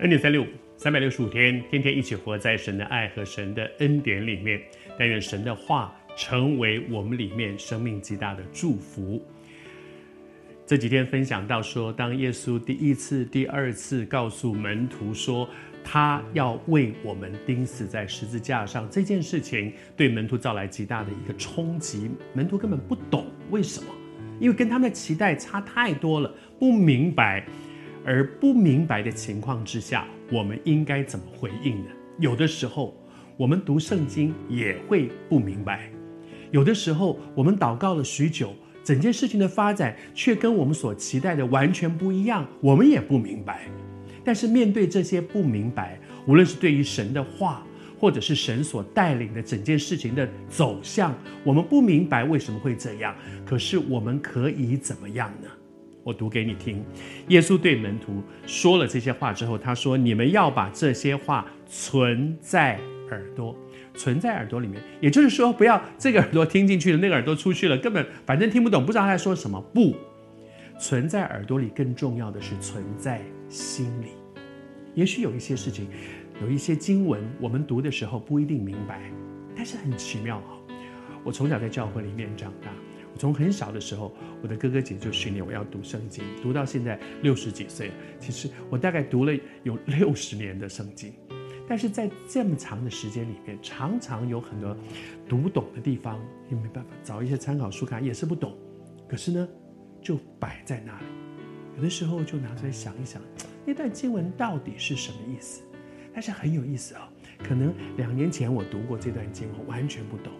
恩典三六五，三百六十五天，天天一起活在神的爱和神的恩典里面。但愿神的话成为我们里面生命极大的祝福。这几天分享到说，当耶稣第一次、第二次告诉门徒说他要为我们钉死在十字架上这件事情，对门徒造来极大的一个冲击。门徒根本不懂为什么，因为跟他们的期待差太多了，不明白。而不明白的情况之下，我们应该怎么回应呢？有的时候，我们读圣经也会不明白；有的时候，我们祷告了许久，整件事情的发展却跟我们所期待的完全不一样，我们也不明白。但是面对这些不明白，无论是对于神的话，或者是神所带领的整件事情的走向，我们不明白为什么会这样。可是我们可以怎么样呢？我读给你听，耶稣对门徒说了这些话之后，他说：“你们要把这些话存在耳朵，存在耳朵里面。也就是说，不要这个耳朵听进去了，那个耳朵出去了，根本反正听不懂，不知道他在说什么。不，存在耳朵里，更重要的是存在心里。也许有一些事情，有一些经文，我们读的时候不一定明白，但是很奇妙啊。我从小在教会里面长大。”从很小的时候，我的哥哥姐就训练我要读圣经，读到现在六十几岁了。其实我大概读了有六十年的圣经，但是在这么长的时间里面，常常有很多读不懂的地方，也没办法找一些参考书看，也是不懂。可是呢，就摆在那里，有的时候就拿出来想一想，那段经文到底是什么意思？但是很有意思、哦，可能两年前我读过这段经文，完全不懂。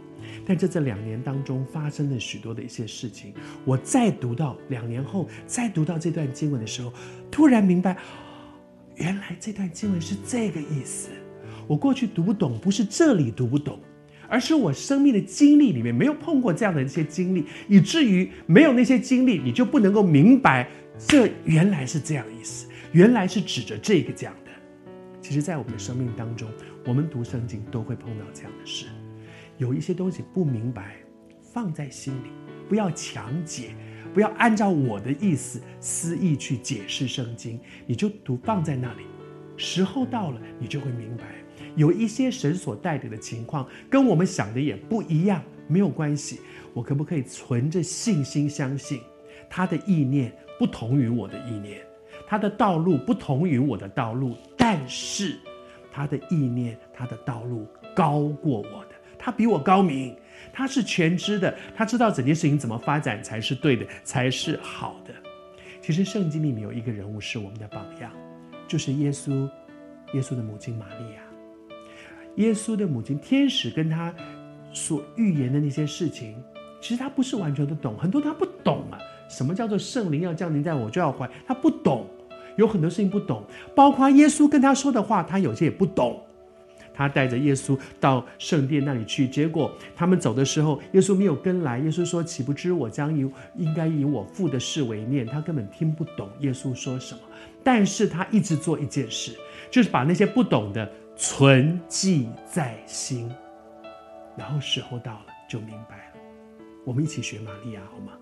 但这这两年当中发生了许多的一些事情，我再读到两年后再读到这段经文的时候，突然明白，原来这段经文是这个意思。我过去读不懂，不是这里读不懂，而是我生命的经历里面没有碰过这样的一些经历，以至于没有那些经历，你就不能够明白这原来是这样意思，原来是指着这个讲的。其实，在我们的生命当中，我们读圣经都会碰到这样的事。有一些东西不明白，放在心里，不要强解，不要按照我的意思私意去解释圣经，你就读放在那里，时候到了，你就会明白。有一些神所带领的情况，跟我们想的也不一样，没有关系。我可不可以存着信心相信，他的意念不同于我的意念，他的道路不同于我的道路，但是他的意念，他的道路高过我的。他比我高明，他是全知的，他知道整件事情怎么发展才是对的，才是好的。其实圣经里面有一个人物是我们的榜样，就是耶稣，耶稣的母亲玛利亚。耶稣的母亲，天使跟他所预言的那些事情，其实他不是完全都懂，很多他不懂啊。什么叫做圣灵要降临在我就要怀？他不懂，有很多事情不懂，包括耶稣跟他说的话，他有些也不懂。他带着耶稣到圣殿那里去，结果他们走的时候，耶稣没有跟来。耶稣说：“岂不知我将以应该以我父的事为念？”他根本听不懂耶稣说什么，但是他一直做一件事，就是把那些不懂的存记在心，然后时候到了就明白了。我们一起学玛利亚好吗？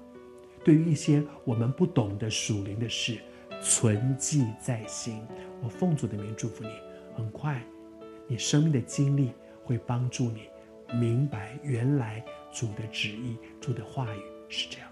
对于一些我们不懂的属灵的事，存记在心。我奉主的名祝福你，很快。你生命的经历会帮助你明白，原来主的旨意、主的话语是这样。